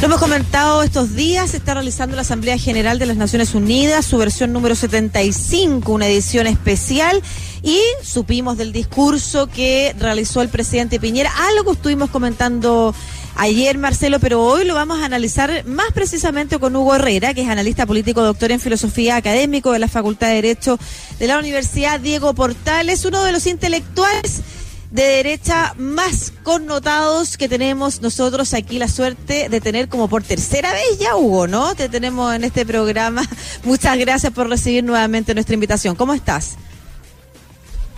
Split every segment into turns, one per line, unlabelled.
Lo hemos comentado estos días, se está realizando la Asamblea General de las Naciones Unidas, su versión número 75, una edición especial, y supimos del discurso que realizó el presidente Piñera, algo estuvimos comentando ayer, Marcelo, pero hoy lo vamos a analizar más precisamente con Hugo Herrera, que es analista político, doctor en filosofía académico de la Facultad de Derecho de la Universidad Diego Portales, uno de los intelectuales de derecha más connotados que tenemos nosotros aquí la suerte de tener como por tercera vez ya, Hugo, ¿no? Te tenemos en este programa. Muchas gracias por recibir nuevamente nuestra invitación. ¿Cómo estás?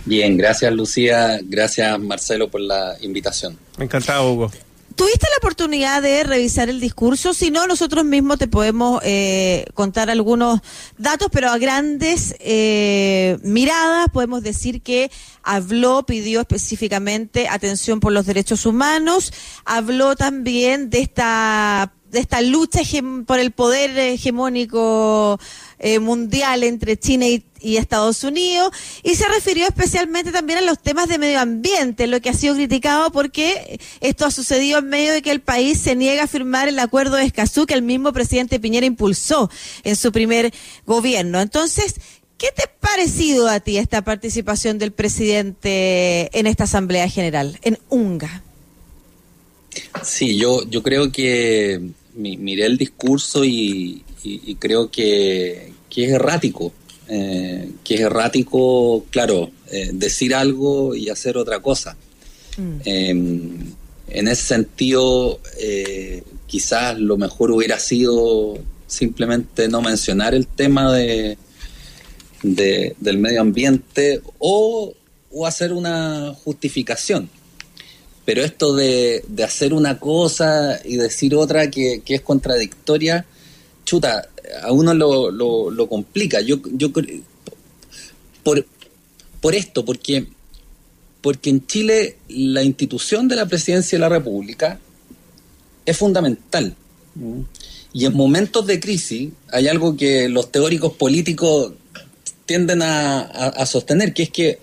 Bien, gracias Lucía, gracias Marcelo por la invitación.
Encantado, Hugo.
¿Tuviste la oportunidad de revisar el discurso? Si no, nosotros mismos te podemos eh, contar algunos datos, pero a grandes eh, miradas podemos decir que habló, pidió específicamente atención por los derechos humanos, habló también de esta de esta lucha por el poder hegemónico eh, mundial entre China y, Estados Unidos y se refirió especialmente también a los temas de medio ambiente, lo que ha sido criticado porque esto ha sucedido en medio de que el país se niega a firmar el acuerdo de Escazú que el mismo presidente Piñera impulsó en su primer gobierno. Entonces, ¿qué te ha parecido a ti esta participación del presidente en esta Asamblea General, en UNGA?
Sí, yo, yo creo que miré el discurso y, creo que, es errático. Eh, que es errático, claro, eh, decir algo y hacer otra cosa. Mm. Em, en ese sentido, eh, quizás lo mejor hubiera sido simplemente no mencionar el tema de, del medio ambiente o, o hacer una justificación pero esto de, hacer una cosa y decir otra que, es contradictoria, chuta, a uno lo, lo, complica. Yo, yo por, por esto, porque, porque en Chile la institución de la presidencia de la República es fundamental. Y en momentos de crisis hay algo que los teóricos políticos tienden a sostener, que es que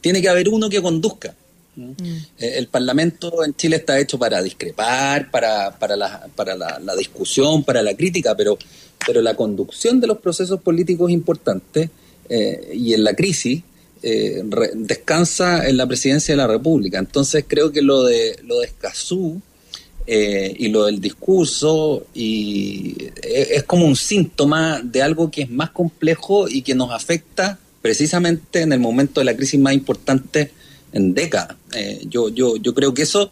tiene que haber uno que conduzca. Mm. Eh, el Parlamento en Chile está hecho para discrepar, para, para, la, para la, discusión, para la crítica, pero, pero la conducción de los procesos políticos es importante eh, y en la crisis eh, descansa en la presidencia de la República. Entonces creo que lo de, lo de Escazú y lo del discurso y, es como un síntoma de algo que es más complejo y que nos afecta precisamente en el momento de la crisis más importante en décadas. Eh, yo, yo, yo creo que eso,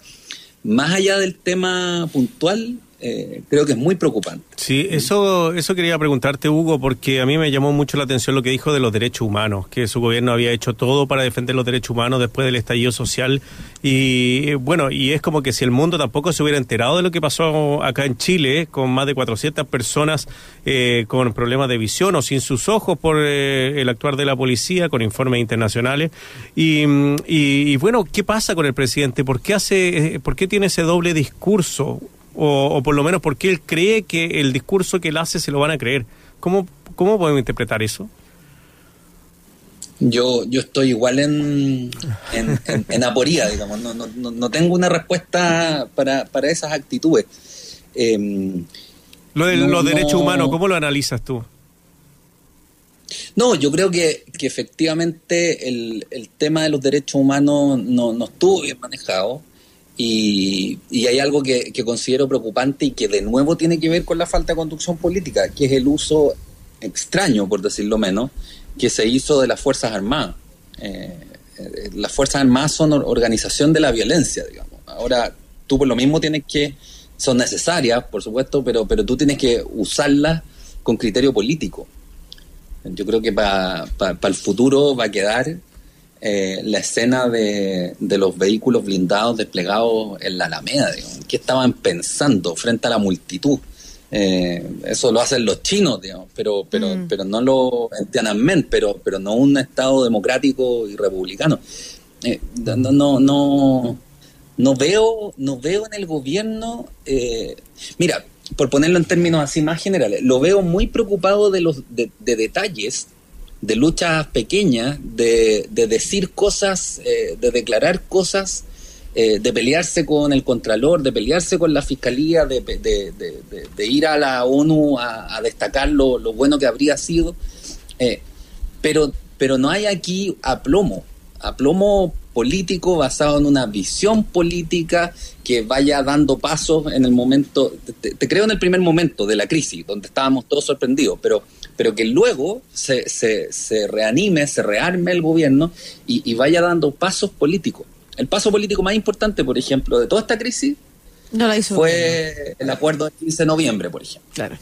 más allá del tema puntual, eh, creo que es muy preocupante.
Sí, eso, eso quería preguntarte, Hugo, porque a mí me llamó mucho la atención lo que dijo de los derechos humanos, que su gobierno había hecho todo para defender los derechos humanos después del estallido social. Y bueno, y es como que si el mundo tampoco se hubiera enterado de lo que pasó acá en Chile, con más de 400 personas eh, con problemas de visión o sin sus ojos por eh, el actuar de la policía, con informes internacionales. Y, y, y, bueno, ¿qué pasa con el presidente? ¿Por qué, hace, ¿Por qué tiene ese doble discurso? O, por lo menos porque él cree que el discurso que él hace se lo van a creer. ¿Cómo, cómo podemos interpretar eso?
Yo, yo estoy igual en, en, aporía, digamos, no, no, no, tengo una respuesta para, para esas actitudes.
Em, lo de los derechos humanos, ¿cómo lo analizas tú?
No, yo creo que, que efectivamente el, el, tema de los derechos humanos no, no estuvo bien manejado. Y, hay algo que, considero preocupante y que de nuevo tiene que ver con la falta de conducción política, que es el uso extraño, por decirlo menos, que se hizo de las Fuerzas Armadas. Eh, eh, las Fuerzas Armadas son organización de la violencia, digamos. Ahora, tú por lo mismo tienes que, son necesarias, por supuesto, pero, pero tú tienes que usarlas con criterio político. Yo creo que para el futuro va a quedar eh, la escena de, los vehículos blindados desplegados en la Alameda, digamos. ¿Qué estaban pensando frente a la multitud? Eh, eso lo hacen los chinos, digamos, pero, pero, mm. pero no lo en Tiananmen, pero, pero no un Estado democrático y republicano. Eh, no, no, no, no veo, no veo en el gobierno, mira, por ponerlo en términos así más generales, lo veo muy preocupado de los de detalles de luchas pequeñas, de, de decir cosas, eh, de declarar cosas eh, de pelearse con el Contralor, de pelearse con la Fiscalía, de, de, ir a la ONU a, destacar lo, bueno que habría sido. Eh, pero, pero no hay aquí aplomo, aplomo político basado en una visión política que vaya dando pasos en el momento, te, creo en el primer momento de la crisis, donde estábamos todos sorprendidos, pero, pero que luego se, se, se reanime, se rearme el gobierno y, y vaya dando pasos políticos. El paso político más importante, por ejemplo, de toda esta crisis
no la hizo
fue el acuerdo del 15 de noviembre, por ejemplo.
Claro.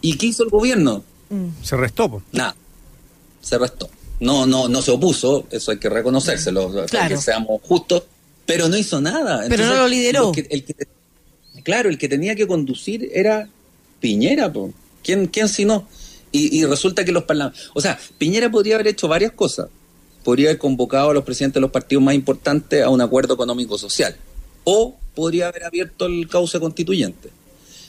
¿Y qué hizo el gobierno?
Mm. Se restó.
Nada, se restó. No, no, no se opuso, eso hay que reconocérselo, claro. que seamos justos, pero no hizo nada.
pero no lo lideró.
claro, el que tenía que conducir era Piñera, ¿Quién, quién si no? Y, resulta que los parlamentarios... O sea, Piñera podría haber hecho varias cosas podría haber convocado a los presidentes de los partidos más importantes a un acuerdo económico-social. O podría haber abierto el cauce constituyente.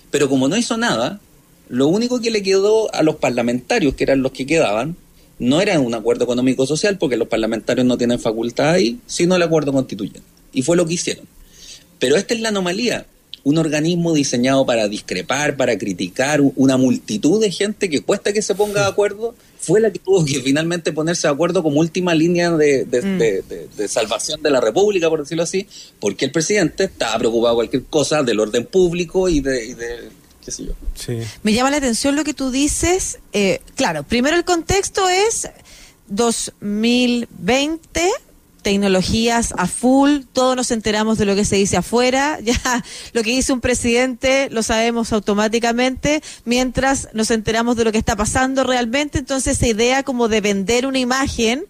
Pero como no hizo nada, lo único que le quedó a los parlamentarios, que eran los que quedaban, no era un acuerdo económico-social, porque los parlamentarios no tienen facultad ahí, sino el acuerdo constituyente. Y fue lo que hicieron. Pero esta es la anomalía. Un organismo diseñado para discrepar, para criticar, una multitud de gente que cuesta que se ponga de acuerdo, fue la que tuvo que finalmente ponerse de acuerdo como última línea de, mm. salvación de la República, por decirlo así, porque el presidente estaba preocupado por cualquier cosa del orden público y de, qué sé yo.
Me llama la atención lo que tú dices. Eh, claro, primero el contexto es 2020 tecnologías a full, todos nos enteramos de lo que se dice afuera, ya lo que dice un presidente lo sabemos automáticamente, mientras nos enteramos de lo que está pasando realmente, entonces esa idea como de vender una imagen,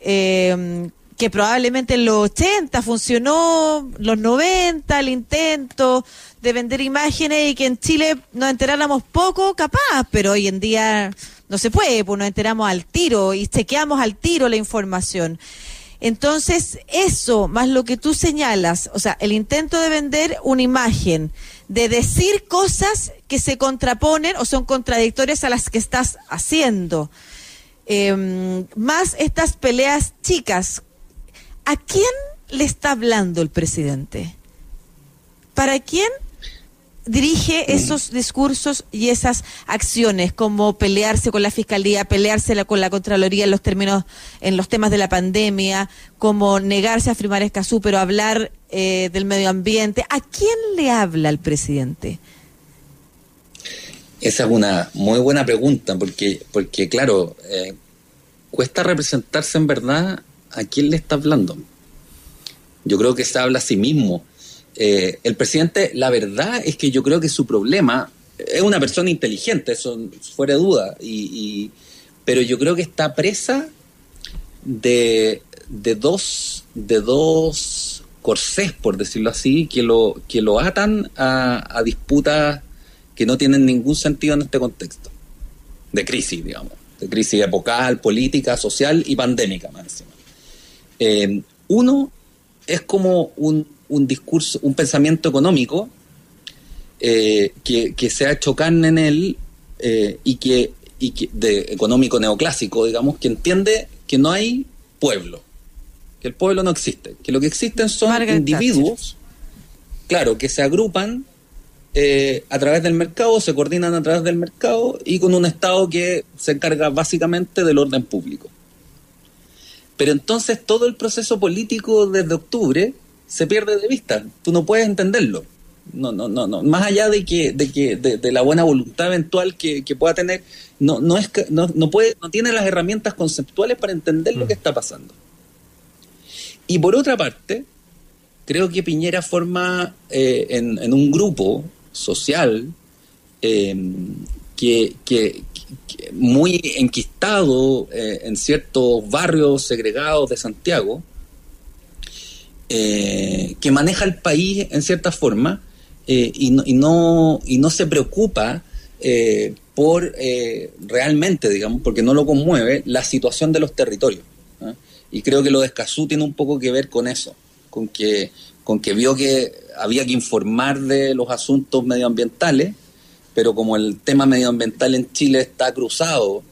eh, que probablemente en los 80 funcionó, los 90 el intento de vender imágenes y que en Chile nos enteráramos poco, capaz, pero hoy en día no se puede, pues nos enteramos al tiro y chequeamos al tiro la información. Entonces, eso, más lo que tú señalas, o sea, el intento de vender una imagen, de decir cosas que se contraponen o son contradictorias a las que estás haciendo, em, más estas peleas chicas, ¿a quién le está hablando el presidente? ¿Para quién dirige mm. esos discursos y esas acciones, como pelearse con la fiscalía, pelearse con la Contraloría en los términos, en los temas de la pandemia, como negarse a firmar Escazú, pero hablar eh, del medio ambiente. ¿A quién le habla el presidente?
Esa es una muy buena pregunta, porque, porque claro, eh, cuesta representarse en verdad a quién le está hablando. Yo creo que se habla a sí mismo eh, el presidente, la verdad es que yo creo que su problema es una persona inteligente, eso fuera de duda, y, pero yo creo que está presa de, de dos de dos corsés, por decirlo así, que lo que lo atan a, disputas que no tienen ningún sentido en este contexto de crisis, digamos, de crisis epocal, política, social y pandémica, más encima. Eh, uno es como un un discurso, un pensamiento económico eh, que, se ha hecho carne en él eh, y, que, y que de económico neoclásico, digamos, que entiende que no hay pueblo, que el pueblo no existe, que lo que existen son individuos, claro, que se agrupan eh, a través del mercado, se coordinan a través del mercado y con un Estado que se encarga básicamente del orden público. Pero entonces todo el proceso político desde octubre se pierde de vista. Tú no puedes entenderlo. No, no, no, no. Más allá de que, de que, de, la buena voluntad eventual que, pueda tener, no, no es no, no puede, no tiene las herramientas conceptuales para entender lo que mm. está pasando. Y por otra parte, creo que Piñera forma eh, en, un grupo social eh, que, que, muy enquistado eh, en ciertos barrios segregados de Santiago, eh, que maneja el país en cierta forma eh, y, no, y, no, y no se preocupa eh, por realmente, digamos, porque no lo conmueve, la situación de los territorios. Y creo que lo de Escazú tiene un poco que ver con eso, con que, con que vio que había que informar de los asuntos medioambientales, pero como el tema medioambiental en Chile está cruzado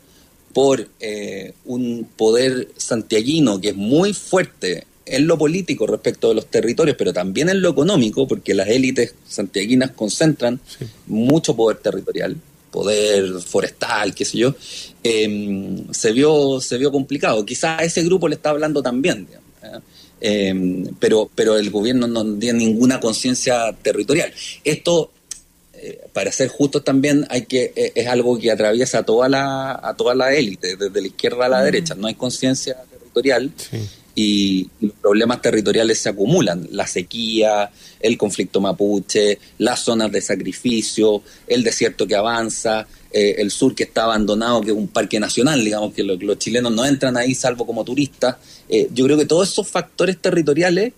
por un poder santiaguino que es muy fuerte en lo político respecto de los territorios, pero también en lo económico, porque las élites santiaguinas concentran mucho poder territorial, poder forestal, qué sé yo, em, se, vio, se vio complicado. Quizás a ese grupo le está hablando también, ¿eh? em, pero, pero el gobierno no tiene ninguna conciencia territorial. Esto, eh, para ser justos también, hay que eh, es algo que atraviesa a toda la, a toda la élite, desde la izquierda a la mm. derecha. No hay conciencia territorial. Sí y los problemas territoriales se acumulan. La sequía, el conflicto mapuche, las zonas de sacrificio, el desierto que avanza, eh, el sur que está abandonado, que es un parque nacional, digamos que los chilenos no entran ahí salvo como turistas. Eh, yo creo que todos esos factores territoriales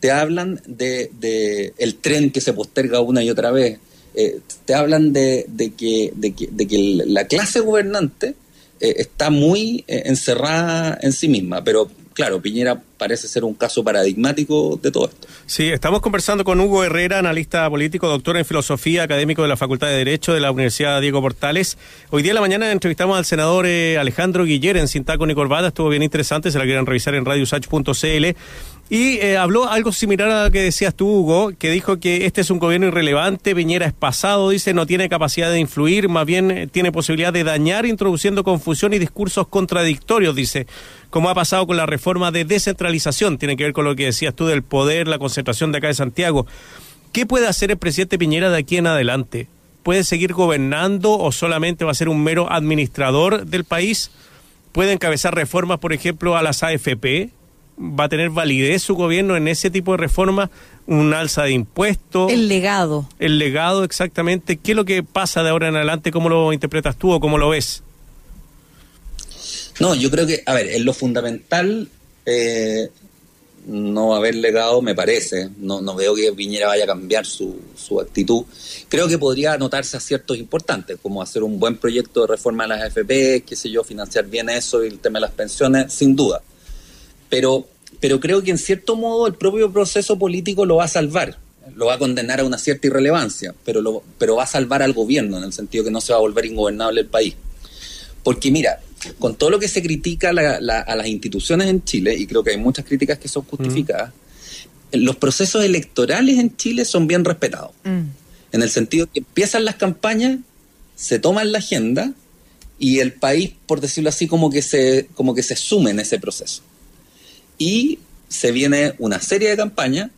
te hablan de, el tren que se posterga una y otra vez, eh, te hablan de, que, de, que, de que la clase gobernante está muy encerrada en sí misma, pero claro, Piñera parece ser un caso paradigmático de todo esto.
Sí, estamos conversando con Hugo Herrera, analista político, doctor en filosofía, académico de la Facultad de Derecho de la Universidad Diego Portales. Hoy día en la mañana entrevistamos al senador eh, Alejandro Guiller en Sintaco y Corbata, estuvo bien interesante, se la quieren revisar en radiosach.cl. Y eh, habló algo similar a lo que decías tú, Hugo, que dijo que este es un gobierno irrelevante, Piñera es pasado, dice, no tiene capacidad de influir, más bien eh, tiene posibilidad de dañar, introduciendo confusión y discursos contradictorios, dice, como ha pasado con la reforma de descentralización, tiene que ver con lo que decías tú del poder, la concentración de acá de Santiago. ¿Qué puede hacer el presidente Piñera de aquí en adelante? ¿Puede seguir gobernando o solamente va a ser un mero administrador del país? ¿Puede encabezar reformas, por ejemplo, a las AFP? va a tener validez su gobierno en ese tipo de reforma, un alza de impuestos.
El legado.
El legado, exactamente. ¿Qué es lo que pasa de ahora en adelante? ¿Cómo lo interpretas tú o cómo lo ves?
No, yo creo que, a ver, en lo fundamental, eh, no haber legado me parece. No, veo que Piñera vaya a cambiar su, su actitud. Creo que podría anotarse aciertos importantes, como hacer un buen proyecto de reforma de las AFP, qué sé yo, financiar bien eso y el tema de las pensiones, sin duda pero, pero creo que en cierto modo el propio proceso político lo va a salvar, lo va a condenar a una cierta irrelevancia, pero, lo, pero va a salvar al gobierno en el sentido que no se va a volver ingobernable el país. Porque mira, con todo lo que se critica a las instituciones en Chile, y creo que hay muchas críticas que son justificadas, los procesos electorales en Chile son bien respetados. Mm. En el sentido que empiezan las campañas, se toman la agenda y el país, por decirlo así, como que se, como que se sume en ese proceso y se viene una serie de campañas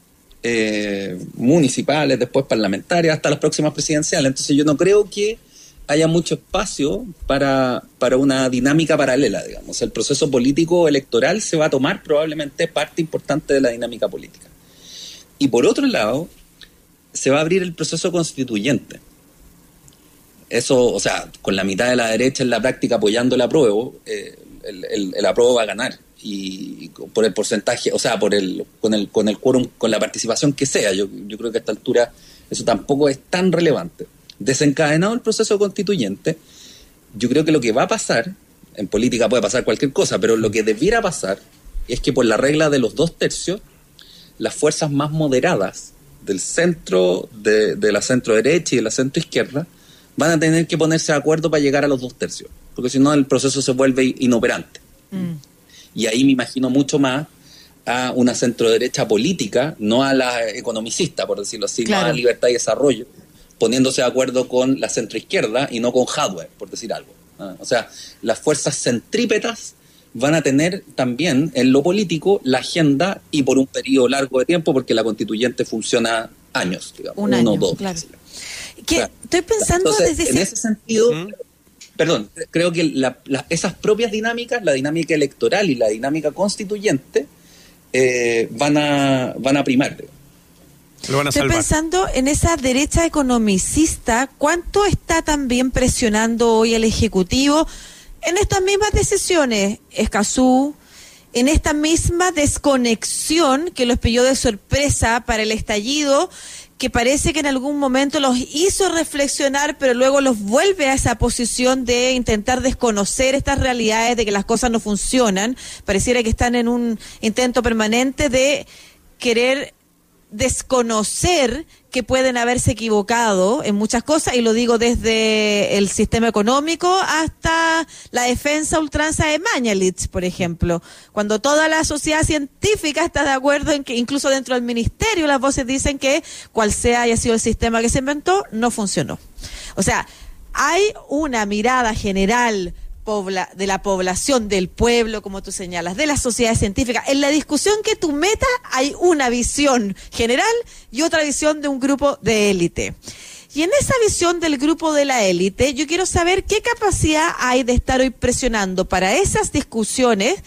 eh, municipales, después parlamentarias, hasta las próximas presidenciales. Entonces yo no creo que haya mucho espacio para, para una dinámica paralela, digamos. El proceso político electoral se va a tomar probablemente parte importante de la dinámica política. Y por otro lado, se va a abrir el proceso constituyente. Eso, o sea, con la mitad de la derecha en la práctica apoyando el apruebo, eh, el, el, el apruebo va a ganar y por el porcentaje, o sea, por el, con el, con el quórum, con la participación que sea. Yo, yo creo que a esta altura eso tampoco es tan relevante. Desencadenado el proceso constituyente, yo creo que lo que va a pasar, en política puede pasar cualquier cosa, pero lo que debiera pasar es que por la regla de los dos tercios, las fuerzas más moderadas del centro, de, de la centro derecha y de la centro izquierda, van a tener que ponerse de acuerdo para llegar a los dos tercios, porque si no el proceso se vuelve inoperante. Mm. Y ahí me imagino mucho más a una centroderecha política, no a la economicista, por decirlo así, no a libertad y desarrollo, poniéndose de acuerdo con la centroizquierda y no con hardware, por decir algo. ¿ah? O sea, las fuerzas centrípetas van a tener también en lo político la agenda y por un periodo largo de tiempo, porque la constituyente funciona años, digamos,
un
uno
o dos. estoy pensando desde
en ese, sentido, perdón, creo que esas propias dinámicas, la dinámica electoral y la dinámica constituyente, eh, van, a, van a primar.
Estoy pensando en esa derecha economicista, ¿cuánto está también presionando hoy el Ejecutivo en estas mismas decisiones? Escazú, en esta misma desconexión que los pilló de sorpresa para el estallido que parece que en algún momento los hizo reflexionar, pero luego los vuelve a esa posición de intentar desconocer estas realidades de que las cosas no funcionan. Pareciera que están en un intento permanente de querer desconocer que pueden haberse equivocado en muchas cosas, y lo digo desde el sistema económico hasta la defensa ultranza de Mañalich, por ejemplo, cuando toda la sociedad científica está de acuerdo en que incluso dentro del ministerio las voces dicen que cual sea haya sido el sistema que se inventó, no funcionó. O sea, hay una mirada general de la población, del pueblo, como tú señalas, de la sociedad científica. En la discusión que tú metas hay una visión general y otra visión de un grupo de élite. Y en esa visión del grupo de la élite, yo quiero saber qué capacidad hay de estar hoy presionando para esas discusiones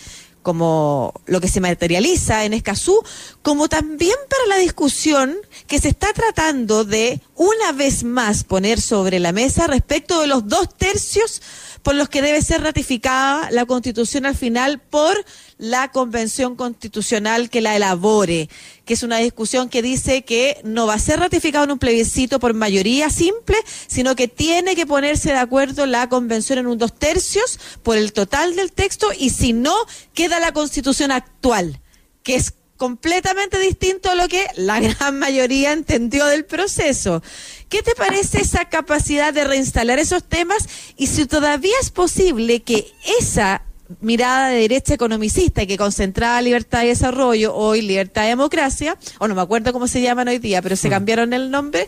como lo que se materializa en Escazú, como también para la discusión que se está tratando de una vez más poner sobre la mesa respecto de los dos tercios por los que debe ser ratificada la Constitución al final por la Convención Constitucional que la elabore, que es una discusión que dice que no va a ser ratificado en un plebiscito por mayoría simple, sino que tiene que ponerse de acuerdo la Convención en un dos tercios por el total del texto y si no, queda la Constitución actual, que es completamente distinto a lo que la gran mayoría entendió del proceso. ¿Qué te parece esa capacidad de reinstalar esos temas y si todavía es posible que esa mirada de derecha economicista y que concentraba libertad y desarrollo, hoy libertad y democracia, o no me acuerdo cómo se llaman hoy día, pero se mm. cambiaron el nombre,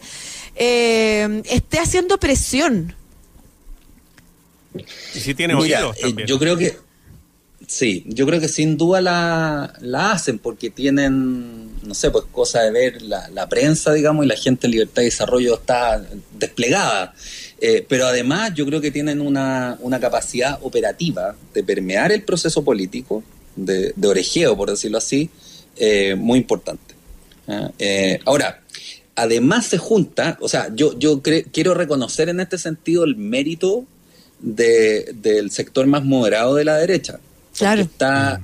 eh, esté haciendo presión.
Y si tiene oídos
eh, también. Yo creo que Sí, yo creo que sin duda la, la hacen porque tienen, no sé, pues cosa de ver la, la, prensa, digamos, y la gente en libertad y desarrollo está desplegada. Eh, pero además yo creo que tienen una, una, capacidad operativa de permear el proceso político, de, de orejeo, por decirlo así, eh, muy importante. Eh, ahora, además se junta, o sea, yo, yo quiero reconocer en este sentido el mérito de, del sector más moderado de la derecha
Claro.
Está,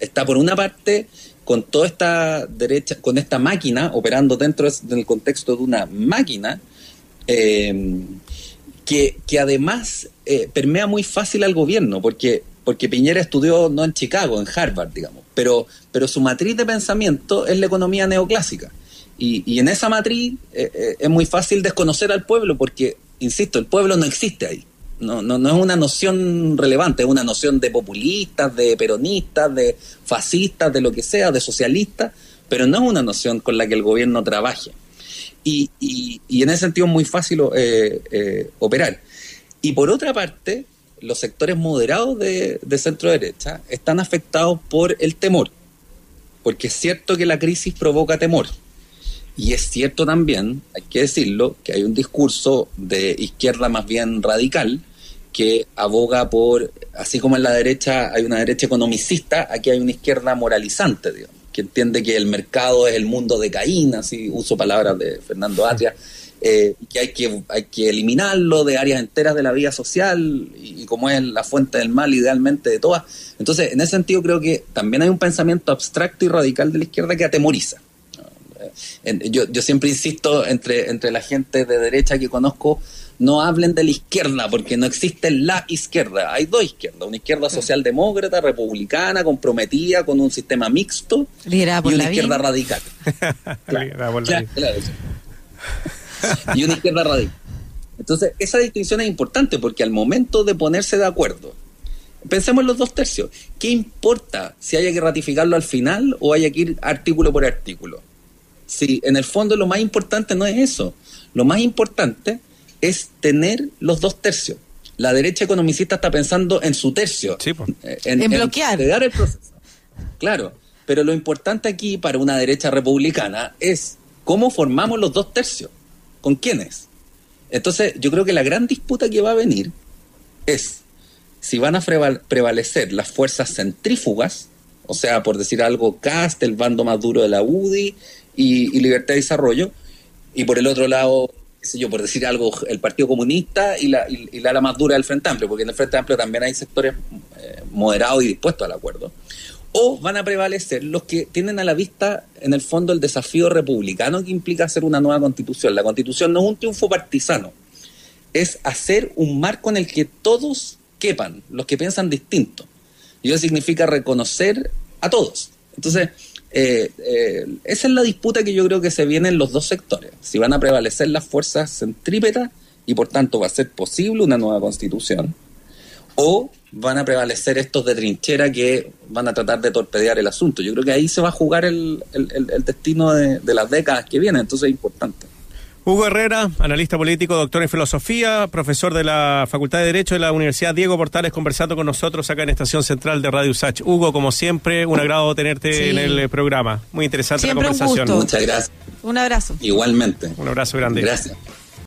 está por una parte con toda esta derecha, con esta máquina operando dentro del contexto de una máquina eh, que, que, además eh, permea muy fácil al gobierno, porque, porque Piñera estudió no en Chicago, en Harvard, digamos, pero, pero su matriz de pensamiento es la economía neoclásica. Y, y en esa matriz eh, es muy fácil desconocer al pueblo, porque, insisto, el pueblo no existe ahí. No, no, no es una noción relevante, es una noción de populistas, de peronistas, de fascistas, de lo que sea, de socialistas, pero no es una noción con la que el gobierno trabaje. Y, y, en ese sentido es muy fácil eh, eh, operar. Y por otra parte, los sectores moderados de, de centro derecha están afectados por el temor, porque es cierto que la crisis provoca temor. Y es cierto también, hay que decirlo, que hay un discurso de izquierda más bien radical que aboga por, así como en la derecha hay una derecha economicista, aquí hay una izquierda moralizante, digamos, que entiende que el mercado es el mundo de Caín, así uso palabras de Fernando Atria, eh, que hay que hay que eliminarlo de áreas enteras de la vida social y, como es la fuente del mal idealmente de todas. Entonces, en ese sentido creo que también hay un pensamiento abstracto y radical de la izquierda que atemoriza. Yo, yo siempre insisto entre, entre la gente de derecha que conozco, no hablen de la izquierda, porque no existe la izquierda. Hay dos izquierdas, una izquierda socialdemócrata, republicana, comprometida con un sistema mixto y una izquierda radical. y una izquierda radical. Entonces, esa distinción es importante porque al momento de ponerse de acuerdo, pensemos en los dos tercios. ¿Qué importa si haya que ratificarlo al final o haya que ir artículo por artículo? Si en el fondo lo más importante no es eso. Lo más importante es tener los dos tercios. La derecha economicista está pensando en su tercio,
eh, en, bloquear.
el proceso. Claro, pero lo importante aquí para una derecha republicana es cómo formamos los dos tercios, con quiénes. Entonces, yo creo que la gran disputa que va a venir es si van a prevalecer las fuerzas centrífugas, o sea, por decir algo, Cast, el bando más duro de la UDI y, y Libertad y Desarrollo, y por el otro lado yo, por decir algo, el Partido Comunista y la, y, la ala más dura del Frente Amplio, porque en el Frente Amplio también hay sectores eh, moderados y dispuestos al acuerdo. O van a prevalecer los que tienen a la vista, en el fondo, el desafío republicano que implica hacer una nueva constitución. La constitución no es un triunfo partisano, es hacer un marco en el que todos quepan, los que piensan distinto. Y eso significa reconocer a todos. Entonces, eh, eh, esa es la disputa que yo creo que se viene en los dos sectores. Si van a prevalecer las fuerzas centrípetas y por tanto va a ser posible una nueva constitución, o van a prevalecer estos de trinchera que van a tratar de torpedear el asunto. Yo creo que ahí se va a jugar el, destino de, de las décadas que vienen, entonces es importante.
Hugo Herrera, analista político, doctor en filosofía, profesor de la Facultad de Derecho de la Universidad Diego Portales, conversando con nosotros acá en Estación Central de Radio Usach. Hugo, como siempre, un agrado tenerte en el eh, programa. Muy interesante la conversación.
Muchas gracias.
Un abrazo.
Igualmente.
Un abrazo grande.
Gracias.